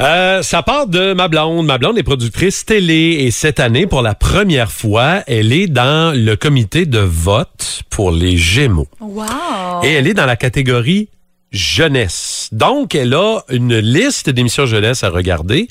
Euh, ça part de ma blonde. Ma blonde est productrice télé et cette année, pour la première fois, elle est dans le comité de vote pour les Gémeaux. Wow. Et elle est dans la catégorie jeunesse. Donc, elle a une liste d'émissions jeunesse à regarder,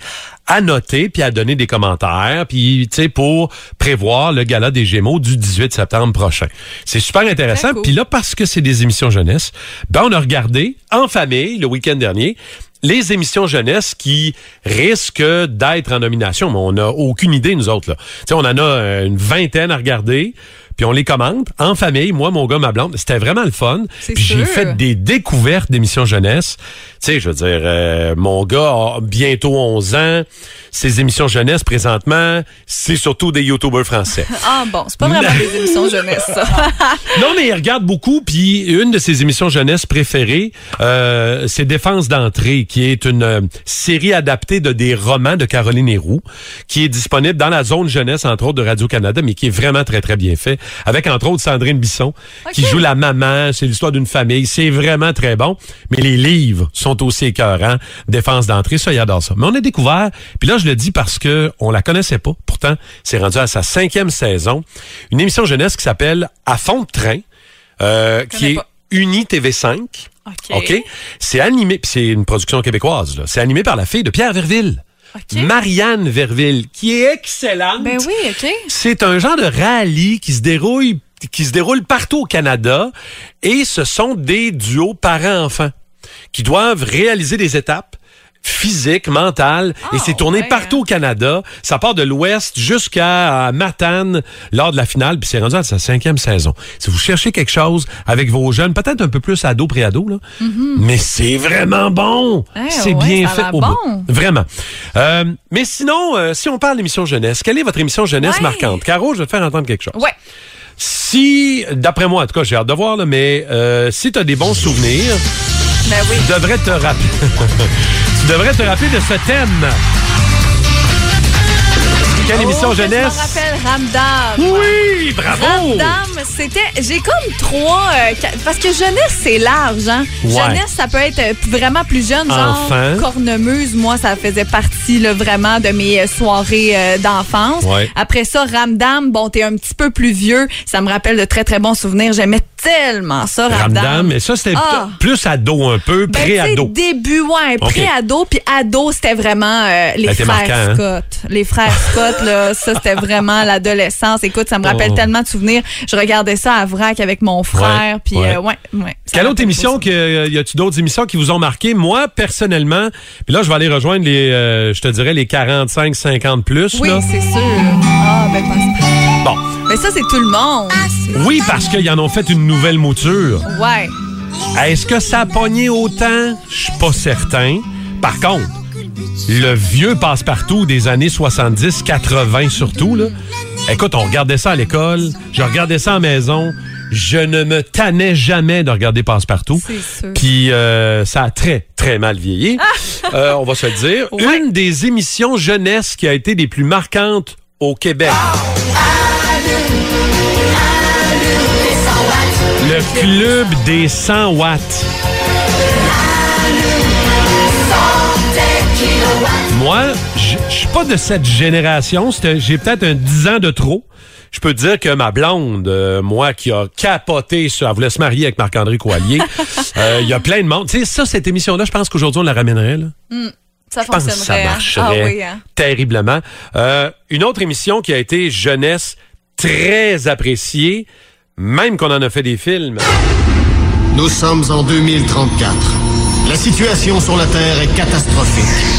à noter, puis à donner des commentaires, puis, tu sais, pour prévoir le gala des Gémeaux du 18 septembre prochain. C'est super intéressant. Cool. Puis là, parce que c'est des émissions jeunesse, ben, on a regardé en famille le week-end dernier les émissions jeunesse qui risquent d'être en nomination. Mais on n'a aucune idée, nous autres. Là. On en a euh, une vingtaine à regarder. Puis on les commente en famille, moi, mon gars, ma blonde. C'était vraiment le fun. Puis j'ai fait des découvertes d'émissions jeunesse. Tu sais, je veux dire, euh, mon gars a bientôt 11 ans. Ses émissions jeunesse, présentement, c'est surtout des YouTubers français. Ah bon, c'est pas vraiment des émissions jeunesse, ça. non, mais il regarde beaucoup. Puis une de ses émissions jeunesse préférées, euh, c'est Défense d'entrée, qui est une euh, série adaptée de des romans de Caroline Héroux, qui est disponible dans la zone jeunesse, entre autres, de Radio-Canada, mais qui est vraiment très, très bien fait. Avec, entre autres, Sandrine Bisson, qui joue la maman. C'est l'histoire d'une famille. C'est vraiment très bon. Mais les livres sont aussi écœurants. Défense d'entrée, ça, il adore ça. Mais on a découvert, puis là, je le dis parce que on la connaissait pas. Pourtant, c'est rendu à sa cinquième saison. Une émission jeunesse qui s'appelle À fond de train, euh, qui est pas. Uni TV5. OK? C'est animé, puis c'est une production québécoise, là. C'est animé par la fille de Pierre Verville. Marianne Verville, qui est excellente. Ben oui, OK. C'est un genre de rallye qui se déroule qui se déroule partout au Canada et ce sont des duos parents-enfants qui doivent réaliser des étapes physiques, mentales, et Ah, c'est tourné ouais, partout hein. au Canada. Ça part de l'Ouest jusqu'à Matane lors de la finale, puis c'est rendu à sa cinquième saison. Si vous cherchez quelque chose avec vos jeunes, peut-être un peu plus ado, pré-ado, là, mais c'est vraiment bon. Eh c'est ouais, bien fait au bon. bout. Vraiment. Euh, mais sinon, euh, si on parle d'émission jeunesse, quelle est votre émission jeunesse Ouais. marquante? Caro, je vais te faire entendre quelque chose. Ouais. Si, d'après moi, en tout cas, j'ai hâte de voir, là, mais euh, si tu as des bons souvenirs, Ben oui. tu devrais te rappeler. tu devrais te rappeler de ce thème. Quelle émission Oh, que jeunesse? Ramdam. Oui, bravo! Ramdam, c'était. J'ai comme trois. euh, parce que jeunesse, c'est large, hein? Ouais. Jeunesse, ça peut être euh, vraiment plus jeune, genre Enfant. cornemuse. Moi, ça faisait partie là, vraiment de mes euh, soirées euh, d'enfance. Ouais. Après ça, Ramdam, bon, t'es un petit peu plus vieux. Ça me rappelle de très, très bons souvenirs. J'aimais tellement ça, Ramdam. Ramdam, mais ça, c'était Ah. plus ado un peu, Ben, pré-ado. début, ouais, pré-ado, puis ado, c'était vraiment euh, les été frères marquant, hein? Scott. Les frères Scott, là, ça, c'était vraiment l'adolescence. Écoute, ça me rappelle Oh. tellement de souvenirs. Je regardais ça à Vrac avec mon frère, puis ouais. euh, ouais, ouais. Quelle autre émission, que, y a-tu d'autres émissions qui vous ont marqué? Moi, personnellement, puis là, je vais aller rejoindre les, euh, je te dirais, les 45-50 plus. ça. Oui, c'est sûr. Ah, ben, Bon. Mais ça, c'est tout le monde. Oui, parce qu'ils en ont fait une nouvelle mouture. Ouais. Est-ce que ça a pogné autant? Je suis pas certain. Par contre, le vieux passe-partout des années 70, 80 surtout, là. Écoute, on regardait ça à l'école, je regardais ça à la maison, je ne me tannais jamais de regarder passe-partout. Puis euh, ça a très, très mal vieilli. Euh, on va se le dire. Ouais. Une des émissions jeunesse qui a été des plus marquantes au Québec. Le club des 100 watts. Moi, je suis pas de cette génération. J'ai peut-être un 10 ans de trop. Je peux te dire que ma blonde, euh, moi, qui a capoté sur... Elle voulait se marier avec Marc-André Coallier. Euh, Il y a plein de monde. Tu sais, ça, cette émission-là, je pense qu'aujourd'hui, on la ramènerait. Là. Ça Je pense que ça hein. marcherait Ah oui, hein. terriblement. Euh, une autre émission qui a été jeunesse très appréciée, même qu'on en a fait des films. Nous sommes en 2034. La situation sur la Terre est catastrophique.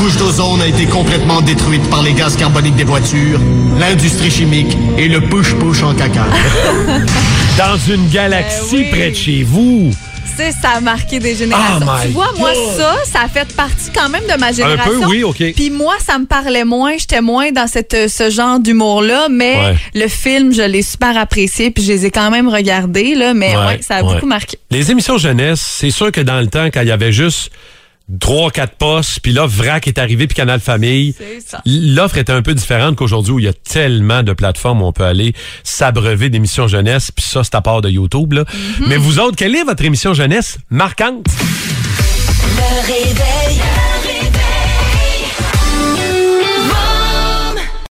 La couche d'ozone a été complètement détruite par les gaz carboniques des voitures, l'industrie chimique et le push-push en caca. Dans une galaxie Ben oui. près de chez vous. Tu sais, ça a marqué des générations. Oh tu vois, moi, God. ça, ça a fait partie quand même de ma génération. peu, oui, OK. Puis moi, ça me parlait moins. J'étais moins dans cette, ce genre d'humour-là. Mais Ouais. le film, je l'ai super apprécié. Puis je les ai quand même regardés. Là, mais Ouais, ouais, ça a ouais. beaucoup marqué. Les émissions jeunesse, c'est sûr que dans le temps, quand il y avait juste trois, quatre postes, puis là, VRAC est arrivé, puis Canal Famille, C'est ça. l'offre était un peu différente qu'aujourd'hui où il y a tellement de plateformes où on peut aller s'abreuver d'émissions jeunesse, puis ça, c'est à part de YouTube. Là. Mm-hmm. Mais vous autres, quelle est votre émission jeunesse marquante? Le réveil.